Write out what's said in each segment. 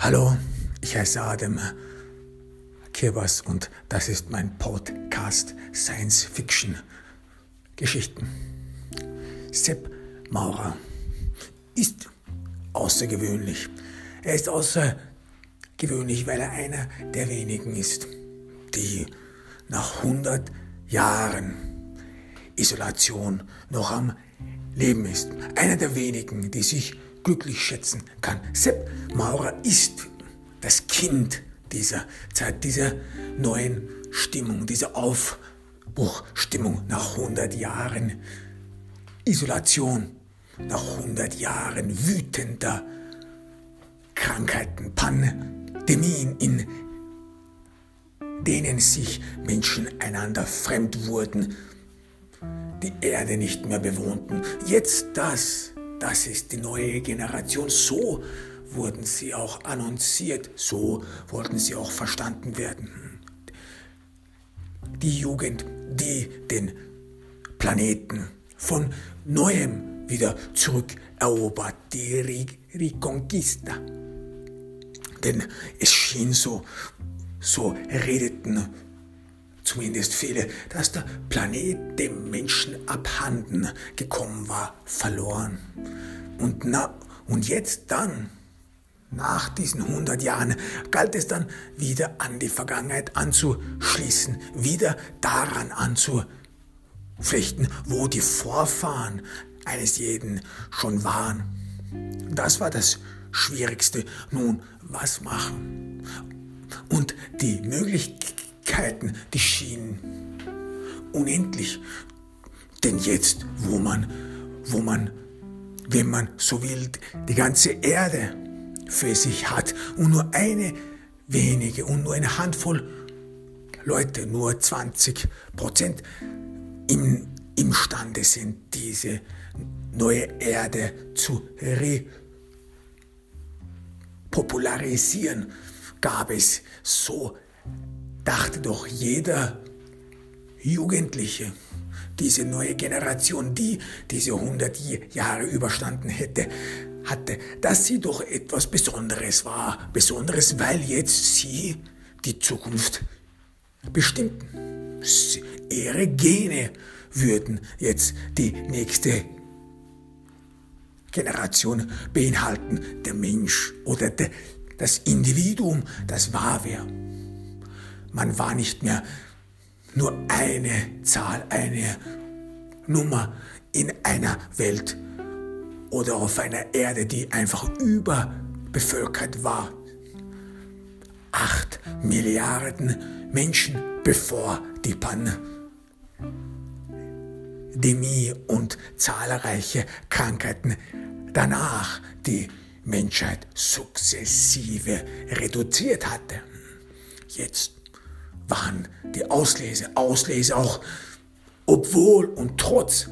Hallo, ich heiße Adem Kirbas und das ist mein Podcast Science Fiction Geschichten. Sepp Maurer ist außergewöhnlich. Er ist außergewöhnlich, weil er einer der wenigen ist, die nach 100 Jahren Isolation noch am Leben ist. Einer der wenigen, die sich glücklich schätzen kann. Sepp Maurer ist das Kind dieser Zeit, dieser neuen Stimmung, dieser Aufbruchstimmung nach 100 Jahren Isolation, nach 100 Jahren wütender Krankheiten, Pandemien, in denen sich Menschen einander fremd wurden, die Erde nicht mehr bewohnten. Jetzt das das ist die neue Generation. So wurden sie auch annonciert. So wollten sie auch verstanden werden. Die Jugend, die den Planeten von neuem wieder zurückerobert. Die Reconquista. Denn es schien so, so redeten zumindest viele, dass der Planet dem Menschen abhanden gekommen war, verloren. Und, na, und jetzt dann, nach diesen 100 Jahren, galt es dann wieder an die Vergangenheit anzuschließen, wieder daran anzuflechten, wo die Vorfahren eines jeden schon waren. Das war das Schwierigste. Nun, was machen? Und die Möglichkeit, Möglichkeiten, die schienen unendlich. Denn jetzt, wo man, wo man, wenn man so will, die ganze Erde für sich hat und nur eine wenige und nur eine Handvoll Leute, nur 20 Prozent im, imstande sind, diese neue Erde zu repopularisieren, gab es so dachte doch jeder Jugendliche, diese neue Generation, die diese 100 Jahre überstanden hätte, hatte, dass sie doch etwas Besonderes war. Besonderes, weil jetzt sie die Zukunft bestimmten. Ihre Gene würden jetzt die nächste Generation beinhalten. Der Mensch oder der, das Individuum, das war wer. Man war nicht mehr nur eine Zahl, eine Nummer in einer Welt oder auf einer Erde, die einfach überbevölkert war. Acht Milliarden Menschen bevor die Pandemie und zahlreiche Krankheiten danach die Menschheit sukzessive reduziert hatte. Jetzt waren die Auslese, Auslese auch, obwohl und trotz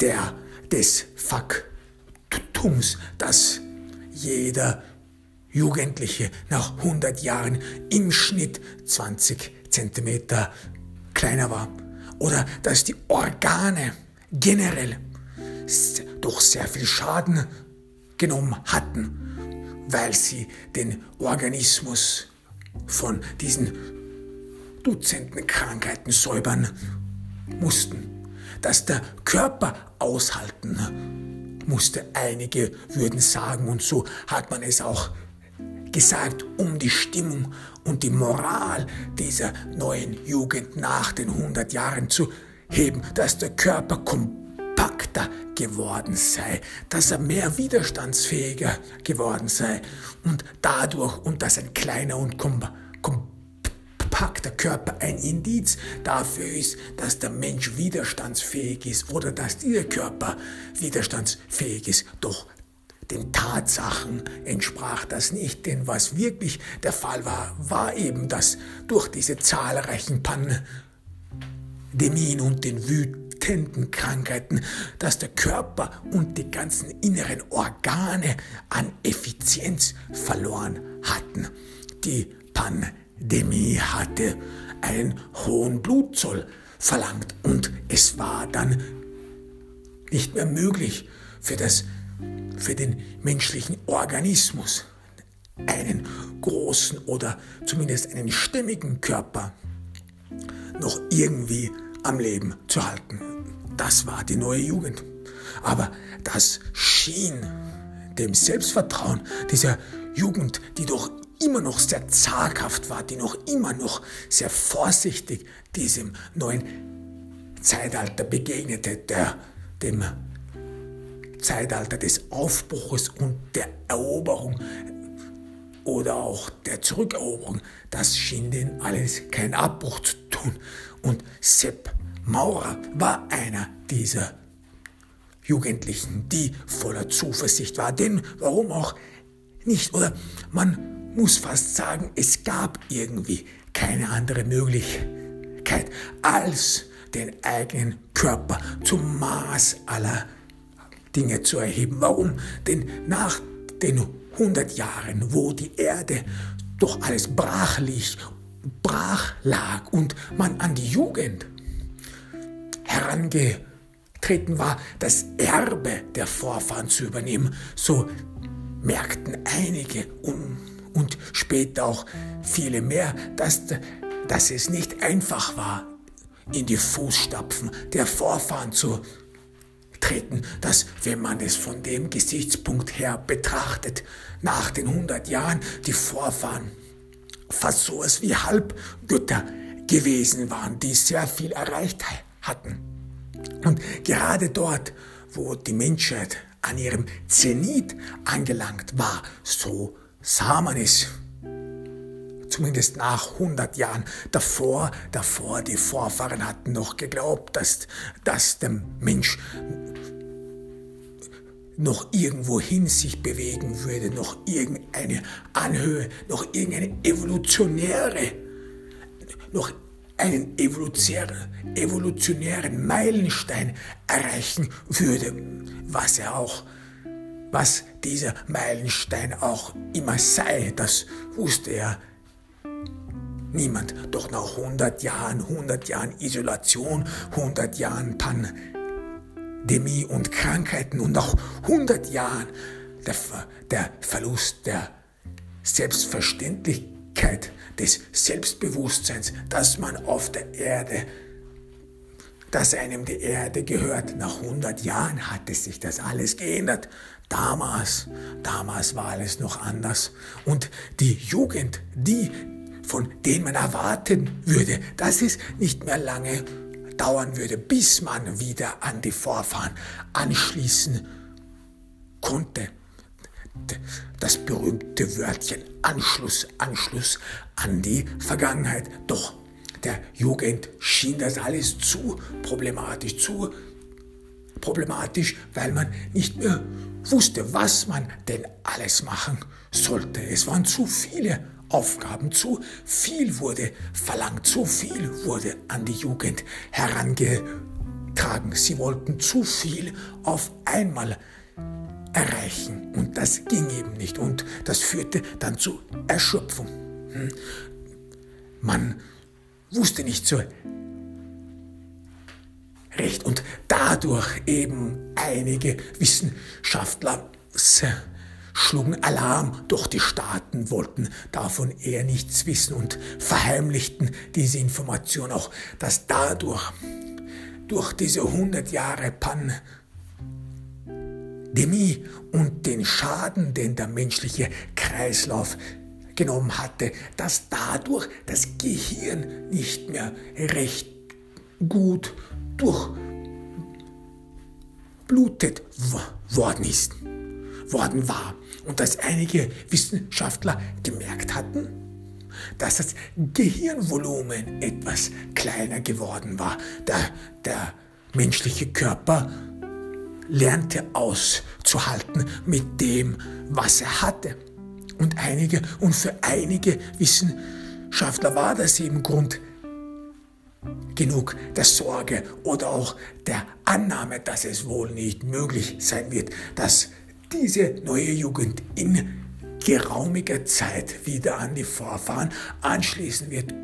der, des Faktums, dass jeder Jugendliche nach 100 Jahren im Schnitt 20 Zentimeter kleiner war. Oder dass die Organe generell doch sehr viel Schaden genommen hatten, weil sie den Organismus von diesen Dutzenden Krankheiten säubern mussten, dass der Körper aushalten musste. Einige würden sagen, und so hat man es auch gesagt, um die Stimmung und die Moral dieser neuen Jugend nach den 100 Jahren zu heben, dass der Körper kompakter geworden sei, dass er mehr widerstandsfähiger geworden sei und dadurch und dass ein kleiner und kompakter packt der Körper ein Indiz dafür ist, dass der Mensch widerstandsfähig ist oder dass dieser Körper widerstandsfähig ist. Doch den Tatsachen entsprach das nicht, denn was wirklich der Fall war, war eben, dass durch diese zahlreichen Pandemien und den wütenden Krankheiten, dass der Körper und die ganzen inneren Organe an Effizienz verloren hatten. Die Pandemie Demi hatte einen hohen Blutzoll verlangt und es war dann nicht mehr möglich für, das, für den menschlichen Organismus einen großen oder zumindest einen stimmigen Körper noch irgendwie am Leben zu halten. Das war die neue Jugend. Aber das schien dem Selbstvertrauen dieser Jugend, die doch immer noch sehr zaghaft war, die noch immer noch sehr vorsichtig diesem neuen Zeitalter begegnete, der, dem Zeitalter des Aufbruches und der Eroberung oder auch der Zurückeroberung, das schien denen alles keinen Abbruch zu tun. Und Sepp Maurer war einer dieser Jugendlichen, die voller Zuversicht war. Denn warum auch nicht? Oder man muss fast sagen, es gab irgendwie keine andere Möglichkeit, als den eigenen Körper zum Maß aller Dinge zu erheben. Warum? Denn nach den 100 Jahren, wo die Erde doch alles brach liegt, brach lag und man an die Jugend herangetreten war, das Erbe der Vorfahren zu übernehmen, so merkten einige und, und später auch viele mehr, dass, dass es nicht einfach war, in die Fußstapfen der Vorfahren zu treten, dass, wenn man es von dem Gesichtspunkt her betrachtet, nach den 100 Jahren die Vorfahren fast so etwas wie Halbgötter gewesen waren, die sehr viel erreicht hatten. Und gerade dort, wo die Menschheit an ihrem Zenit angelangt war, so sah man es zumindest nach 100 Jahren. Davor, davor, die Vorfahren hatten noch geglaubt, dass, dass der Mensch noch irgendwohin sich bewegen würde, noch irgendeine Anhöhe, noch irgendeine evolutionäre, noch einen evolutionären Meilenstein erreichen würde, was er auch, was dieser Meilenstein auch immer sei, das wusste er niemand. Doch nach 100 Jahren, 100 Jahren Isolation, 100 Jahren Pandemie und Krankheiten und nach 100 Jahren der, der Verlust der Selbstverständlichkeit des Selbstbewusstseins, dass man auf der Erde, dass einem die Erde gehört. Nach 100 Jahren hatte sich das alles geändert. Damals, damals war alles noch anders. Und die Jugend, die von denen man erwarten würde, dass es nicht mehr lange dauern würde, bis man wieder an die Vorfahren anschließen konnte. Das berühmte Wörtchen Anschluss, Anschluss an die Vergangenheit. Doch der Jugend schien das alles zu problematisch, zu problematisch, weil man nicht mehr wusste, was man denn alles machen sollte. Es waren zu viele Aufgaben, zu viel wurde verlangt, zu viel wurde an die Jugend herangetragen. Sie wollten zu viel auf einmal erreichen und das ging eben nicht und das führte dann zu Erschöpfung. Hm. Man wusste nicht so recht. Und dadurch eben einige Wissenschaftler schlugen Alarm, doch die Staaten wollten davon eher nichts wissen und verheimlichten diese Information auch, dass dadurch, durch diese 100 Jahre Pandemie und den Schaden, den der menschliche Kreislauf genommen hatte, dass dadurch das Gehirn nicht mehr recht gut durchblutet worden ist worden war und dass einige Wissenschaftler gemerkt hatten, dass das Gehirnvolumen etwas kleiner geworden war. Der, der menschliche Körper lernte auszuhalten mit dem, was er hatte. Und einige, und für einige Wissenschaftler war das eben Grund genug der Sorge oder auch der Annahme, dass es wohl nicht möglich sein wird, dass diese neue Jugend in geraumiger Zeit wieder an die Vorfahren anschließen wird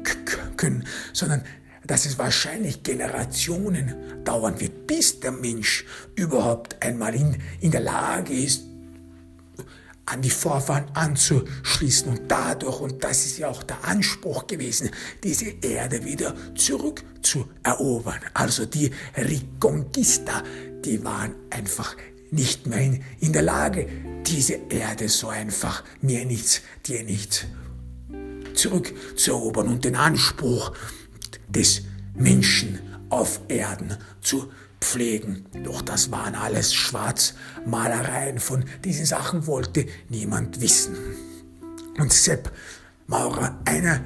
können, sondern dass es wahrscheinlich Generationen dauern wird, bis der Mensch überhaupt einmal in, in der Lage ist, an die Vorfahren anzuschließen und dadurch, und das ist ja auch der Anspruch gewesen, diese Erde wieder zurückzuerobern. Also die Reconquista, die waren einfach nicht mehr in, in der Lage, diese Erde so einfach mir nichts, dir nichts zurückzuerobern und den Anspruch des Menschen auf Erden zu pflegen. Doch das waren alles Schwarzmalereien. Von diesen Sachen wollte niemand wissen. Und Sepp Maurer, einer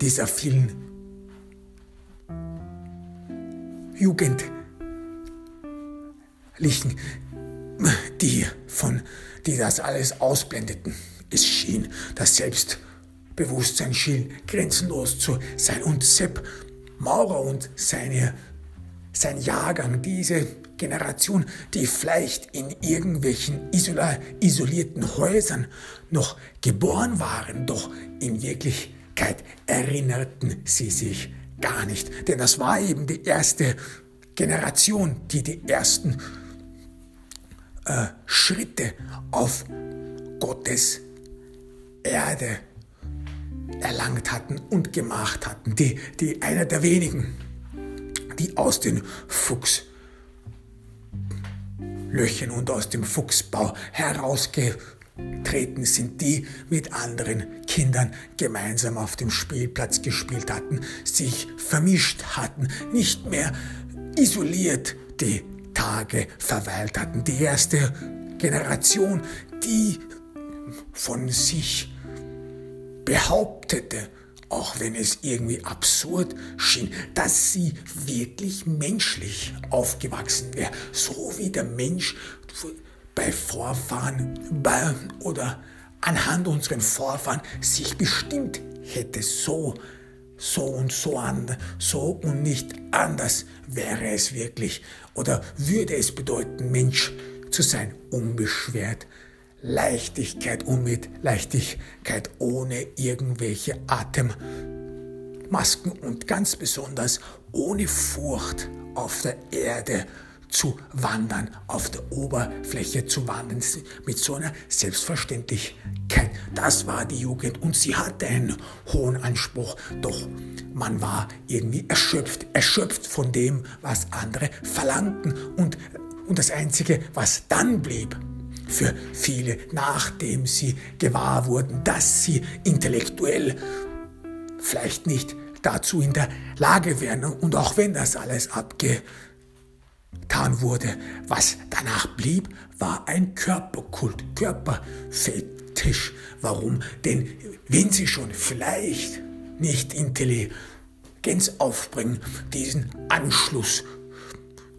dieser vielen Jugendlichen, die von die das alles ausblendeten. Es schien, das Selbstbewusstsein schien grenzenlos zu sein und Sepp Maurer und seine sein Jahrgang, diese Generation, die vielleicht in irgendwelchen isolierten Häusern noch geboren waren, doch in Wirklichkeit erinnerten sie sich gar nicht. Denn das war eben die erste Generation, die die ersten äh, Schritte auf Gottes Erde erlangt hatten und gemacht hatten. Die, die einer der wenigen die aus den Fuchslöchern und aus dem Fuchsbau herausgetreten sind, die mit anderen Kindern gemeinsam auf dem Spielplatz gespielt hatten, sich vermischt hatten, nicht mehr isoliert die Tage verweilt hatten. Die erste Generation, die von sich behauptete, auch wenn es irgendwie absurd schien, dass sie wirklich menschlich aufgewachsen wäre, so wie der Mensch bei Vorfahren bei, oder anhand unseren Vorfahren sich bestimmt hätte, so, so und so an, so und nicht anders wäre es wirklich. Oder würde es bedeuten, Mensch zu sein, unbeschwert, Leichtigkeit und mit Leichtigkeit ohne irgendwelche Atemmasken und ganz besonders ohne Furcht auf der Erde zu wandern, auf der Oberfläche zu wandern, mit so einer Selbstverständlichkeit. Das war die Jugend und sie hatte einen hohen Anspruch, doch man war irgendwie erschöpft, erschöpft von dem, was andere verlangten und, und das Einzige, was dann blieb, für viele, nachdem sie gewahr wurden, dass sie intellektuell vielleicht nicht dazu in der Lage wären. Und auch wenn das alles abgetan wurde, was danach blieb, war ein Körperkult, Körperfetisch. Warum? Denn wenn sie schon vielleicht nicht Intelligenz aufbringen, diesen Anschluss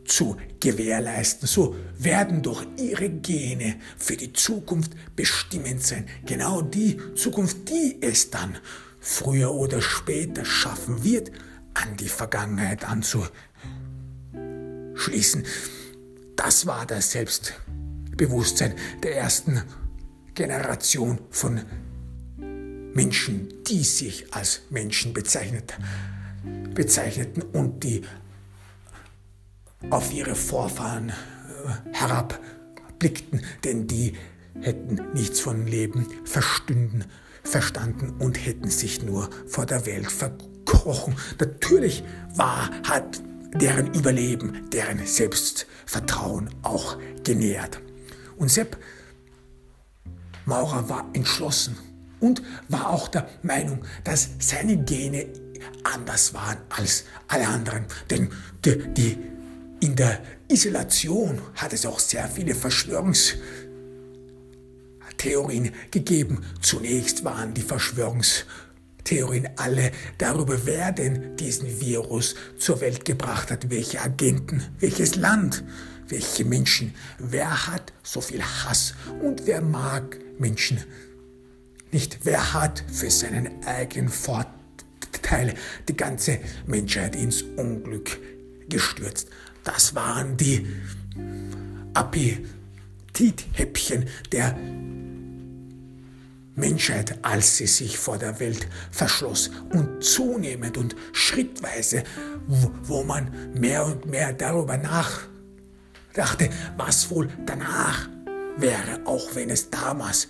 zu gewährleisten. So werden doch ihre Gene für die Zukunft bestimmend sein. Genau die Zukunft, die es dann früher oder später schaffen wird, an die Vergangenheit anzuschließen. Das war das Selbstbewusstsein der ersten Generation von Menschen, die sich als Menschen bezeichnet, bezeichneten und die auf ihre Vorfahren äh, herabblickten, denn die hätten nichts von Leben verstünden, verstanden und hätten sich nur vor der Welt verkrochen. Natürlich war, hat deren Überleben, deren Selbstvertrauen auch genährt. Und Sepp Maurer war entschlossen und war auch der Meinung, dass seine Gene anders waren als alle anderen. Denn die, die in der Isolation hat es auch sehr viele Verschwörungstheorien gegeben. Zunächst waren die Verschwörungstheorien alle darüber, wer denn diesen Virus zur Welt gebracht hat, welche Agenten, welches Land, welche Menschen, wer hat so viel Hass und wer mag Menschen nicht, wer hat für seinen eigenen Vorteil die ganze Menschheit ins Unglück gestürzt. Das waren die Appetithäppchen der Menschheit, als sie sich vor der Welt verschloss. Und zunehmend und schrittweise, wo, man mehr und mehr darüber nachdachte, was wohl danach wäre, auch wenn es damals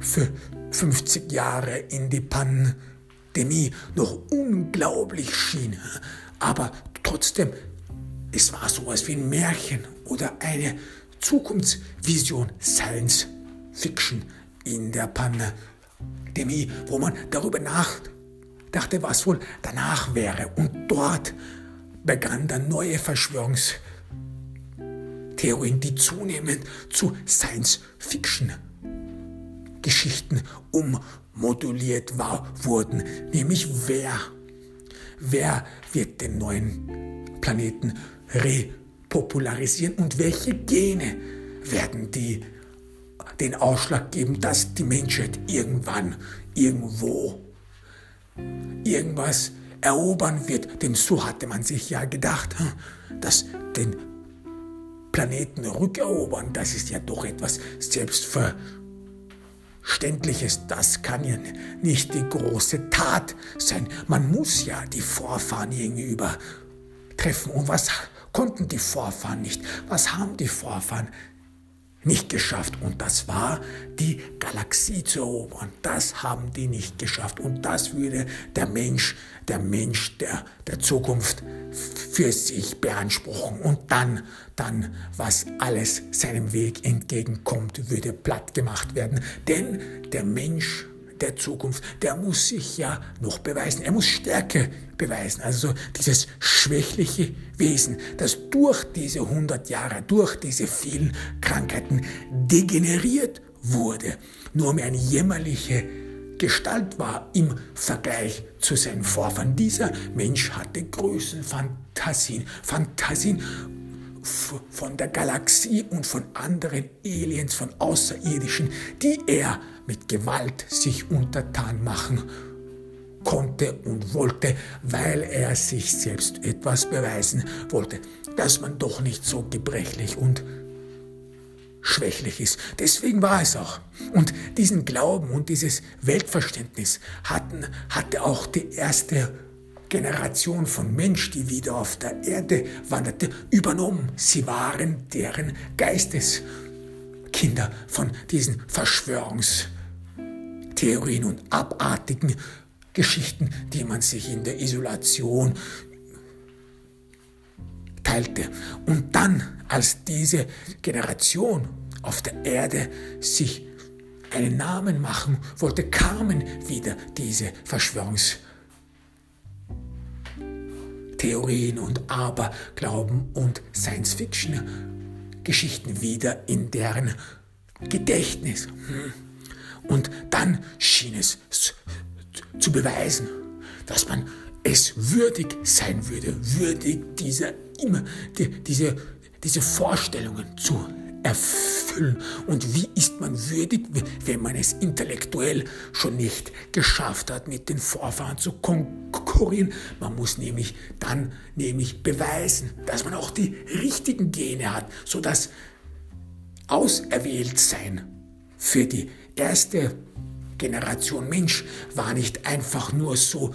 für 50 Jahre in die Pandemie noch unglaublich schien. Aber trotzdem, es war sowas wie ein Märchen oder eine Zukunftsvision, Science Fiction in der Pandemie, wo man darüber nachdachte, was wohl danach wäre. Und dort begann dann neue Verschwörungstheorien, die zunehmend zu Science Fiction Geschichten ummoduliert war, wurden, nämlich wer, wer wird den neuen Planeten repopularisieren und welche Gene werden die den Ausschlag geben, dass die Menschheit irgendwann, irgendwo, irgendwas erobern wird. Denn so hatte man sich ja gedacht, hm, dass den Planeten rückerobern, das ist ja doch etwas Selbstverständliches. Das kann ja nicht die große Tat sein. Man muss ja die Vorfahren irgendwie übertreffen. Und was konnten die Vorfahren nicht? Was haben die Vorfahren nicht geschafft. Und das war, die Galaxie zu erobern. Das haben die nicht geschafft. Und das würde der Mensch, der Mensch der, der Zukunft für sich beanspruchen. Und dann, dann, was alles seinem Weg entgegenkommt, würde platt gemacht werden. Denn der Mensch der Zukunft, der muss sich ja noch beweisen. Er muss Stärke beweisen. Also dieses schwächliche Wesen, das durch diese 100 Jahre, durch diese vielen Krankheiten degeneriert wurde, nur mehr eine jämmerliche Gestalt war im Vergleich zu seinen Vorfahren. Dieser Mensch hatte Größenfantasien, Fantasien von der Galaxie und von anderen Aliens, von Außerirdischen, die er mit Gewalt sich untertan machen konnte und wollte, weil er sich selbst etwas beweisen wollte, dass man doch nicht so gebrechlich und schwächlich ist. Deswegen war es auch. Und diesen Glauben und dieses Weltverständnis hatten, hatte auch die erste Generation von Mensch, die wieder auf der Erde wanderte, übernommen. Sie waren deren Geisteskinder von diesen Verschwörungstheorien und abartigen Geschichten, die man sich in der Isolation teilte. Und dann, als diese Generation auf der Erde sich einen Namen machen wollte, kamen wieder diese Verschwörungstheorien Theorien und Aberglauben und Science-Fiction-Geschichten wieder in deren Gedächtnis. Hm. Und dann schien es zu beweisen, dass man es würdig sein würde, würdig dieser immer die, diese, diese Vorstellungen zu erfüllen. Und wie ist man würdig, wenn man es intellektuell schon nicht geschafft hat, mit den Vorfahren zu konkurrieren? Man muss nämlich dann nämlich beweisen, dass man auch die richtigen Gene hat, sodass Auserwähltsein für die erste Generation Mensch war nicht einfach nur so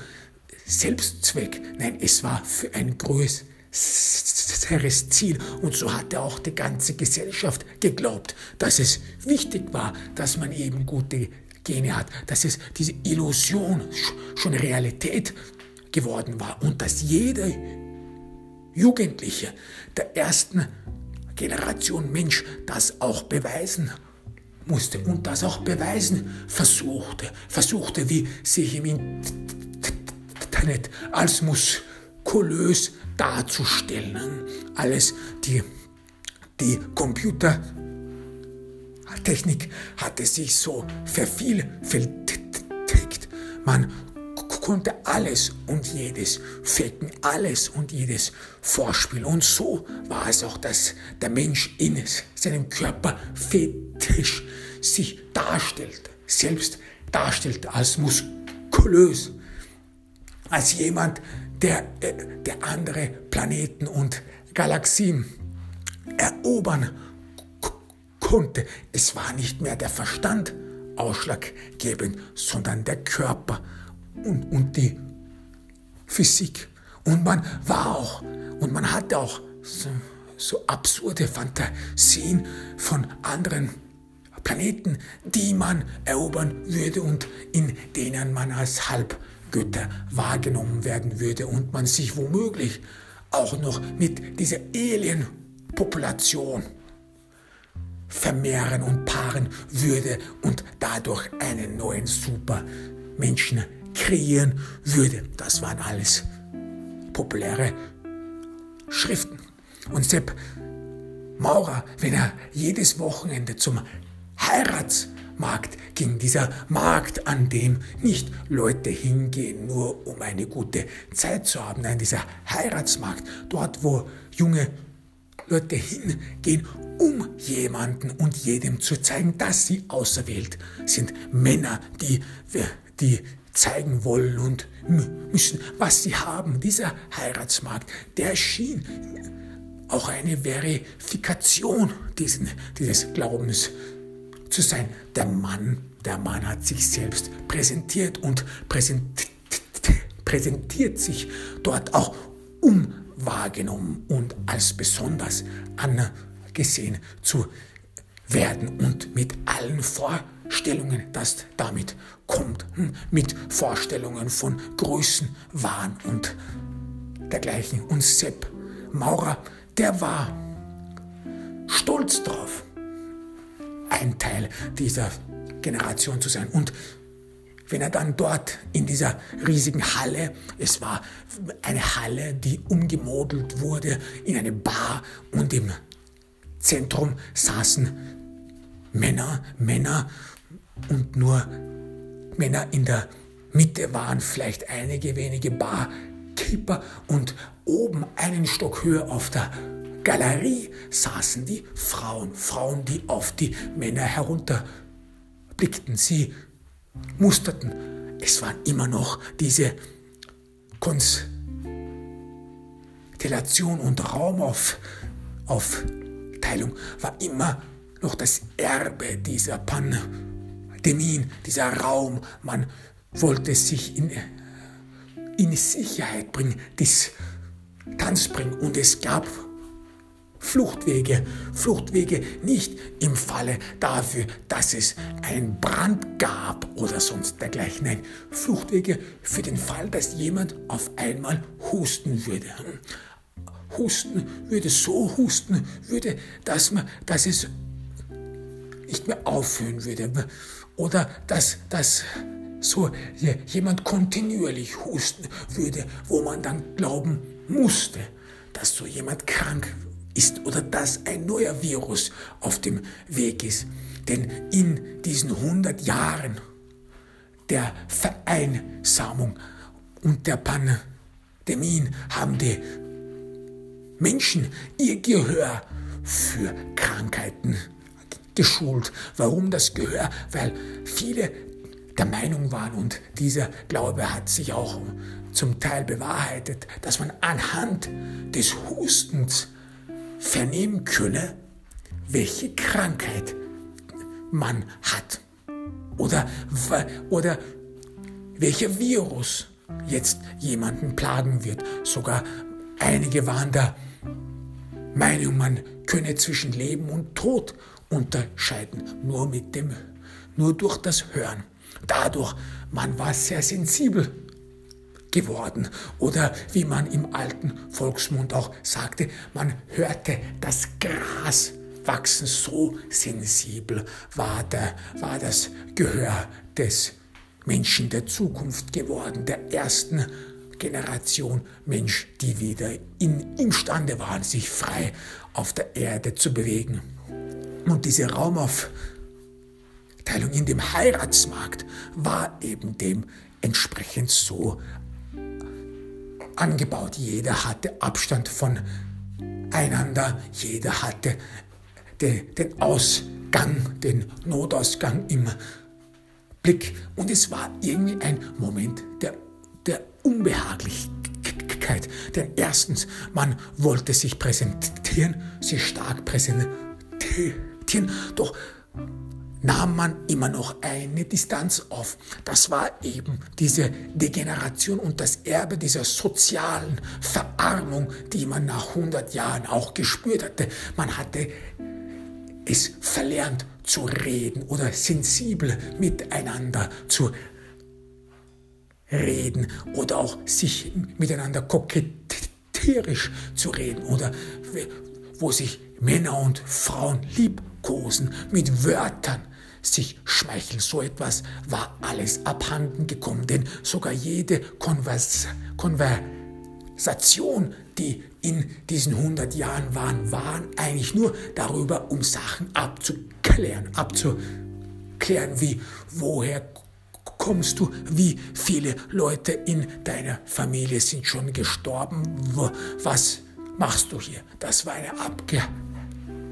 Selbstzweck, nein, es war für ein größeres sicheres Ziel. Und so hatte auch die ganze Gesellschaft geglaubt, dass es wichtig war, dass man eben gute Gene hat, dass es diese Illusion schon Realität geworden war und dass jeder Jugendliche der ersten Generation Mensch das auch beweisen musste und das auch beweisen versuchte, versuchte, wie sich im Internet als muskulös darzustellen. Alles, die, die Computertechnik hatte sich so vervielfältigt. Man konnte alles und jedes faken, alles und jedes vorspielen. Und so war es auch, dass der Mensch in seinem Körper fetisch sich darstellte, selbst darstellte als muskulös, als jemand, der, äh, der andere Planeten und Galaxien erobern konnte. Es war nicht mehr der Verstand ausschlaggebend, sondern der Körper und, und die Physik. Und man war auch, und man hatte auch so, so absurde Fantasien von anderen Planeten, die man erobern würde und in denen man als Halbgötter wahrgenommen werden würde und man sich womöglich auch noch mit dieser Alien-Population vermehren und paaren würde und dadurch einen neuen Supermenschen kreieren würde. Das waren alles populäre Schriften. Und Sepp Maurer, wenn er jedes Wochenende zum Heiratsmarkt ging, dieser Markt, an dem nicht Leute hingehen, nur um eine gute Zeit zu haben, nein, dieser Heiratsmarkt, dort, wo junge Leute hingehen, um jemanden und jedem zu zeigen, dass sie auserwählt sind. Männer, die, die zeigen wollen und müssen, was sie haben. Dieser Heiratsmarkt, der schien auch eine Verifikation diesen, dieses Glaubens zu sein. Der Mann, der Mann hat sich selbst präsentiert und präsentiert, präsentiert sich dort auch um wahrgenommen und als besonders angesehen zu werden und mit allen Vorstellungen, das damit kommt, hm, mit Vorstellungen von Größen, Wahn und dergleichen. Und Sepp Maurer, der war stolz drauf, ein Teil dieser Generation zu sein. Und wenn er dann dort in dieser riesigen Halle, es war eine Halle, die umgemodelt wurde in eine Bar und im Zentrum saßen Männer, Männer und nur Männer in der Mitte waren vielleicht einige wenige Barkeeper und oben einen Stock höher auf der Galerie saßen die Frauen, Frauen, die auf die Männer herunterblickten. Sie musterten. Es waren immer noch diese Konstellation und Raumaufteilung war immer noch das Erbe dieser Pandemien, dieser Raum. Man wollte sich in, in Sicherheit bringen, Distanz bringen und es gab Fluchtwege, Fluchtwege nicht im Falle dafür, dass es einen Brand gab oder sonst dergleichen. Nein, Fluchtwege für den Fall, dass jemand auf einmal husten würde. Husten würde, so husten würde, dass, man, dass es nicht mehr aufhören würde. Oder dass, dass so jemand kontinuierlich husten würde, wo man dann glauben musste, dass so jemand krank ist oder dass ein neuer Virus auf dem Weg ist. Denn in diesen 100 Jahren der Vereinsamung und der Pandemien haben die Menschen ihr Gehör für Krankheiten geschult. Warum das Gehör? Weil viele der Meinung waren und dieser Glaube hat sich auch zum Teil bewahrheitet, dass man anhand des Hustens vernehmen könne, welche Krankheit man hat oder, oder welcher Virus jetzt jemanden plagen wird. Sogar einige waren der Meinung, man könne zwischen Leben und Tod unterscheiden, nur mit dem, nur durch das Hören. Dadurch, man war sehr sensibel geworden. Oder wie man im alten Volksmund auch sagte, man hörte das Gras wachsen. So sensibel war, der, war das Gehör des Menschen der Zukunft geworden, der ersten Generation Mensch, die wieder in, imstande waren, sich frei auf der Erde zu bewegen. Und diese Raumaufteilung in dem Heiratsmarkt war eben dementsprechend so angebaut. Jeder hatte Abstand von einander, jeder hatte den, den Ausgang, den Notausgang im Blick. Und es war irgendwie ein Moment der, der Unbehaglichkeit. Denn erstens, man wollte sich präsentieren, sich stark präsentieren, doch nahm man immer noch eine Distanz auf. Das war eben diese Degeneration und das Erbe dieser sozialen Verarmung, die man nach 100 Jahren auch gespürt hatte. Man hatte es verlernt zu reden oder sensibel miteinander zu reden oder auch sich miteinander kokettierisch zu reden oder wo sich Männer und Frauen liebkosen mit Wörtern sich schmeicheln. So etwas war alles abhanden gekommen, denn sogar jede Konvers Konversation, die in diesen 100 Jahren waren, waren eigentlich nur darüber, um Sachen abzuklären, abzuklären, wie, woher kommst du, wie viele Leute in deiner Familie sind schon gestorben, was machst du hier? Das war eine abge,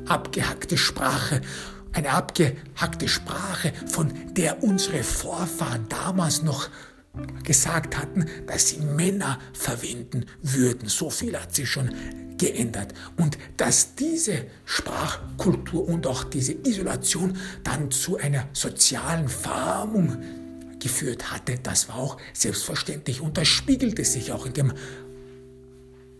abgehackte Sprache eine abgehackte Sprache, von der unsere Vorfahren damals noch gesagt hatten, dass sie Männer verwenden würden. So viel hat sich schon geändert. Und dass diese Sprachkultur und auch diese Isolation dann zu einer sozialen Verarmung geführt hatte, das war auch selbstverständlich und das spiegelte sich auch in dem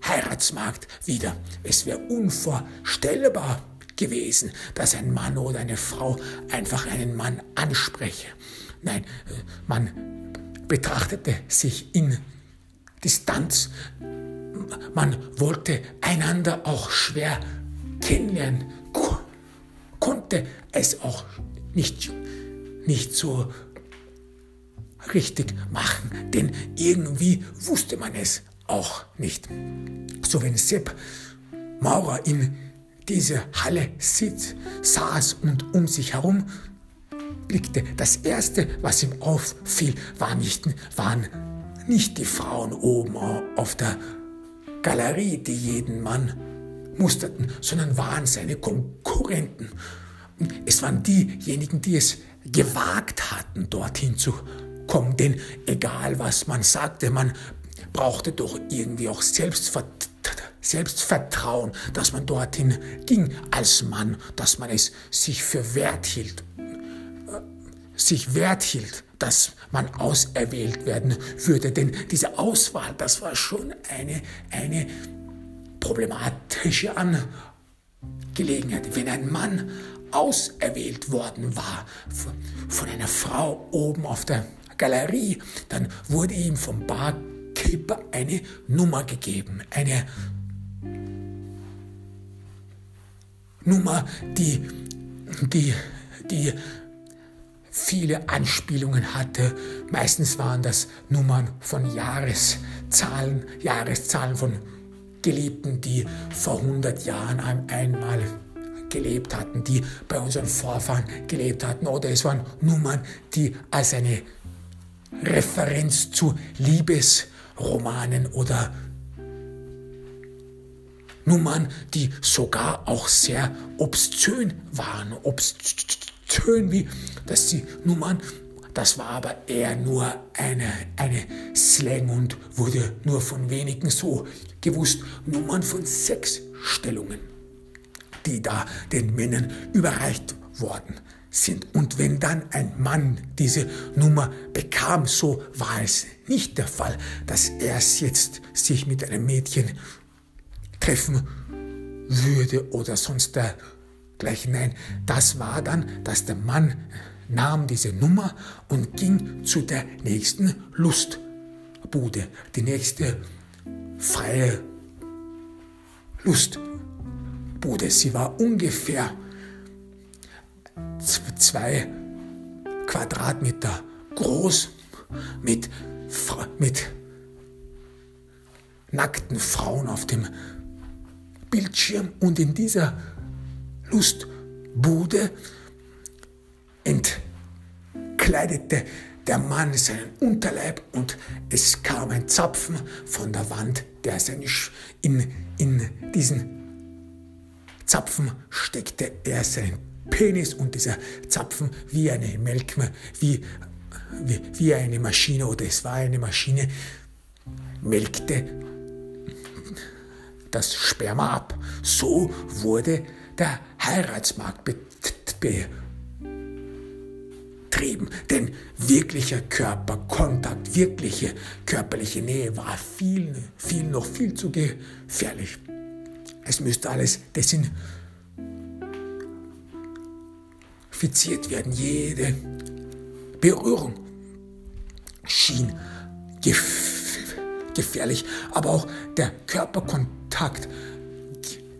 Heiratsmarkt wieder. Es wäre unvorstellbar gewesen, dass ein Mann oder eine Frau einfach einen Mann anspreche. Nein, äh, man betrachtete sich in Distanz. Man wollte einander auch schwer kennenlernen, konnte es auch nicht, nicht so richtig machen, denn irgendwie wusste man es auch nicht. So wenn Sepp Maurer in diese Halle sitz, saß und um sich herum blickte. Das Erste, was ihm auffiel, war nicht, waren nicht die Frauen oben auf der Galerie, die jeden Mann musterten, sondern waren seine Konkurrenten. Es waren diejenigen, die es gewagt hatten, dorthin zu kommen. Denn egal was man sagte, man brauchte doch irgendwie auch Selbstvertrauen Selbstvertrauen, dass man dorthin ging als Mann, dass man es sich für wert hielt, sich wert hielt, dass man auserwählt werden würde. Denn diese Auswahl, das war schon eine, eine problematische Angelegenheit. Wenn ein Mann auserwählt worden war von einer Frau oben auf der Galerie, dann wurde ihm vom Barkeeper eine Nummer gegeben, eine Nummer, die, die, die viele Anspielungen hatte. Meistens waren das Nummern von Jahreszahlen, Jahreszahlen von Geliebten, die vor 100 Jahren einmal gelebt hatten, die bei unseren Vorfahren gelebt hatten. Oder es waren Nummern, die als eine Referenz zu Liebesromanen oder Nummern, die sogar auch sehr obszön waren. Obszön wie, dass die Nummern, das war aber eher nur eine, eine Slang und wurde nur von wenigen so gewusst. Nummern von Sexstellungen, die da den Männern überreicht worden sind. Und wenn dann ein Mann diese Nummer bekam, so war es nicht der Fall, dass er jetzt sich mit einem Mädchen treffen würde oder sonst dergleichen. Nein, das war dann, dass der Mann nahm diese Nummer und ging zu der nächsten Lustbude, die nächste freie Lustbude. Sie war ungefähr zwei Quadratmeter groß mit, mit nackten Frauen auf dem Bildschirm und in dieser Lustbude entkleidete der Mann seinen Unterleib und es kam ein Zapfen von der Wand, der seine in, in diesen Zapfen steckte er seinen Penis und dieser Zapfen wie eine Melkme, wie, wie, wie eine Maschine oder es war eine Maschine, melkte das Sperma ab. So wurde der Heiratsmarkt betrieben. Denn wirklicher Körperkontakt, wirkliche körperliche Nähe war viel, viel, noch viel zu gefährlich. Es müsste alles desinfiziert infiziert werden. Jede Berührung schien gef gefährlich, aber auch der Körperkontakt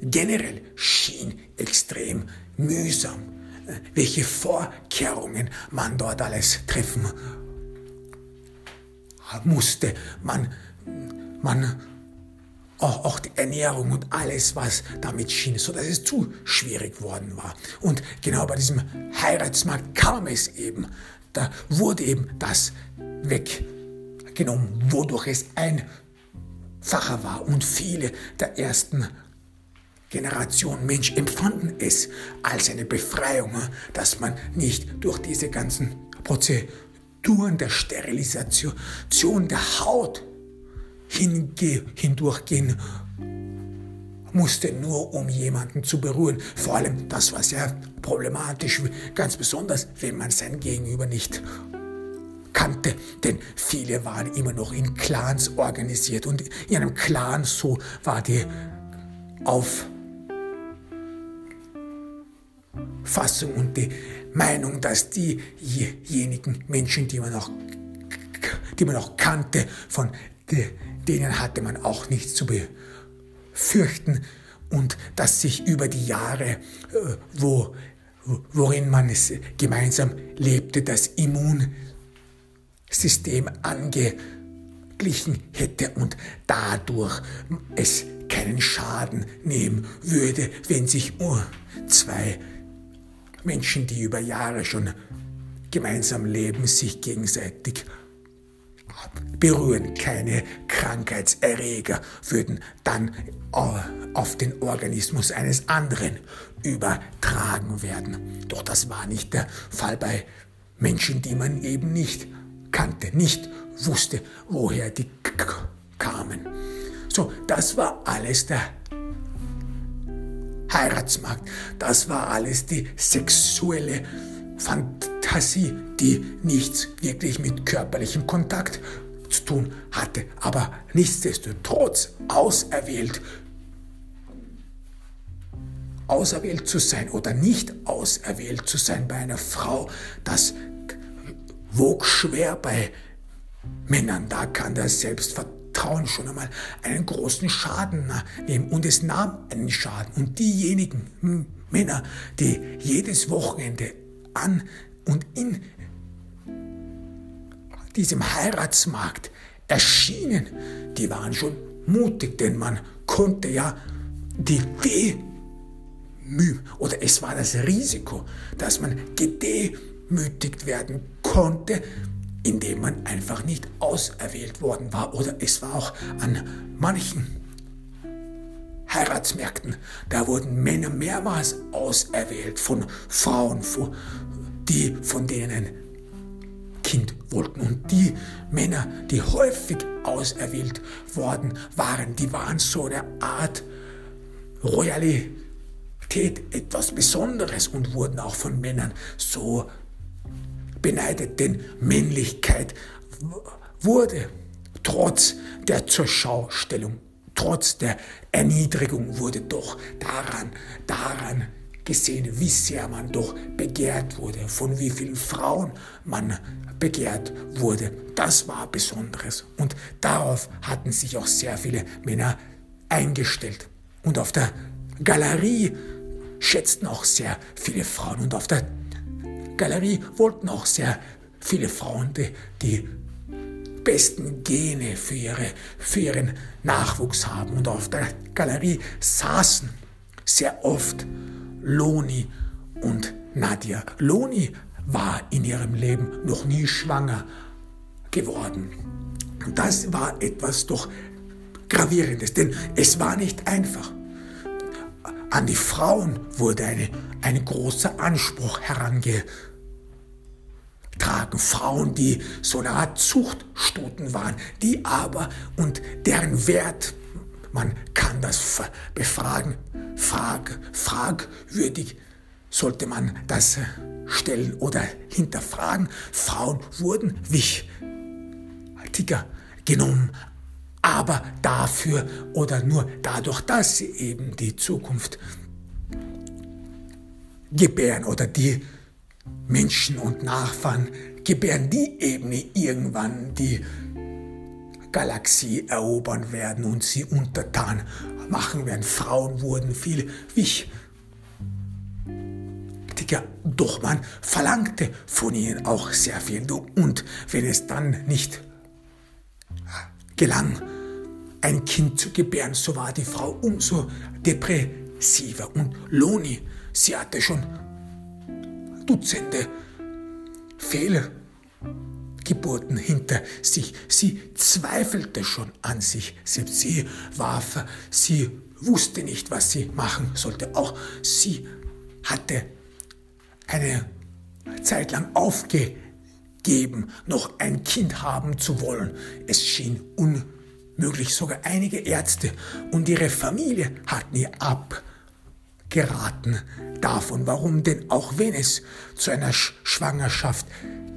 generell schien extrem mühsam. Welche Vorkehrungen man dort alles treffen musste. Man, man auch, auch die Ernährung und alles, was damit schien, so dass es zu schwierig worden war. Und genau bei diesem Heiratsmarkt kam es eben. Da wurde eben das weggenommen, wodurch es einfacher war. Und viele der ersten Generation Mensch empfanden es als eine Befreiung, dass man nicht durch diese ganzen Prozeduren der Sterilisation der Haut hindurchgehen musste, nur um jemanden zu berühren. Vor allem, das war sehr problematisch, ganz besonders, wenn man sein Gegenüber nicht kannte, denn viele waren immer noch in Clans organisiert und in einem Clan so war die Auffassung und die Meinung, dass diejenigen Menschen, die man auch, die man auch kannte, von denen hatte man auch nichts zu befürchten. Und dass sich über die Jahre, äh, wo, worin man es gemeinsam lebte, das Immunsystem angeglichen hätte und dadurch es keinen Schaden nehmen würde, wenn sich zwei Menschen, die über Jahre schon gemeinsam leben, sich gegenseitig berühren. Keine Krankheitserreger würden dann auf den Organismus eines anderen übertragen werden. Doch das war nicht der Fall bei Menschen, die man eben nicht kannte, nicht wusste, woher die kamen. So, das war alles der Heiratsmarkt. Das war alles die sexuelle Fantasie, die nichts wirklich mit körperlichem Kontakt zu tun hatte, aber nichtsdestotrotz auserwählt, auserwählt zu sein oder nicht auserwählt zu sein bei einer Frau, das wog schwer bei Männern. Da kann das Selbstvertrauen schon einmal einen großen Schaden nehmen und es nahm einen Schaden. Und diejenigen Männer, die jedes Wochenende an und in diesem Heiratsmarkt erschienen, die waren schon mutig, denn man konnte ja die Demü oder es war das Risiko, dass man gedemütigt werden konnte, indem man einfach nicht auserwählt worden war. Oder es war auch an manchen Heiratsmärkten, da wurden Männer mehrmals auserwählt von Frauen, die von denen Kind wollten. Und die Männer, die häufig auserwählt worden waren, die waren so eine Art Royalität, etwas Besonderes und wurden auch von Männern so beneidet, denn Männlichkeit wurde trotz der Zurschaustellung, trotz der Erniedrigung wurde doch daran, daran gesehen, wie sehr man doch begehrt wurde, von wie vielen Frauen man begehrt wurde. Das war Besonderes. Und darauf hatten sich auch sehr viele Männer eingestellt. Und auf der Galerie schätzten auch sehr viele Frauen. Und auf der Galerie wollten auch sehr viele Frauen die, die besten Gene für, ihre, für ihren Nachwuchs haben. Und auf der Galerie saßen sehr oft Loni und Nadia. Loni war in ihrem Leben noch nie schwanger geworden. Und das war etwas doch Gravierendes, denn es war nicht einfach. An die Frauen wurde eine, ein großer Anspruch herangetragen. Frauen, die so eine Art Zuchtstuten waren, die aber und deren Wert man kann das befragen, frag, fragwürdig sollte man das stellen oder hinterfragen. Frauen wurden wichtiger genommen, aber dafür oder nur dadurch, dass sie eben die Zukunft gebären oder die Menschen und Nachfahren gebären die Ebene irgendwann die Galaxie erobern werden und sie untertan machen werden. Frauen wurden viel wichtiger. Doch man verlangte von ihnen auch sehr viel. Und wenn es dann nicht gelang, ein Kind zu gebären, so war die Frau umso depressiver. Und Loni, sie hatte schon Dutzende Fehlgeburten hinter sich. Sie zweifelte schon an sich selbst. Sie warf, sie wusste nicht, was sie machen sollte. Auch sie hatte eine Zeit lang aufgegeben, noch ein Kind haben zu wollen. Es schien unmöglich. Sogar einige Ärzte und ihre Familie hatten ihr ab geraten davon. Warum denn auch wenn es zu einer Schwangerschaft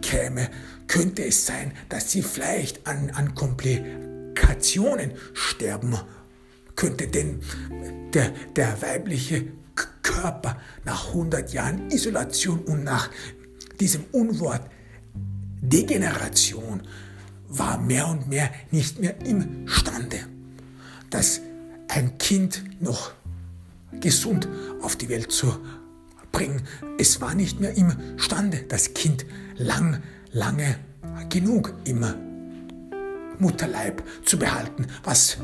käme, könnte es sein, dass sie vielleicht an, an Komplikationen sterben könnte. Denn der, der weibliche Körper nach 100 Jahren Isolation und nach diesem Unwort Degeneration war mehr und mehr nicht mehr imstande, dass ein Kind noch gesund auf die Welt zu bringen. Es war nicht mehr imstande, das Kind lang, lange genug im Mutterleib zu behalten, was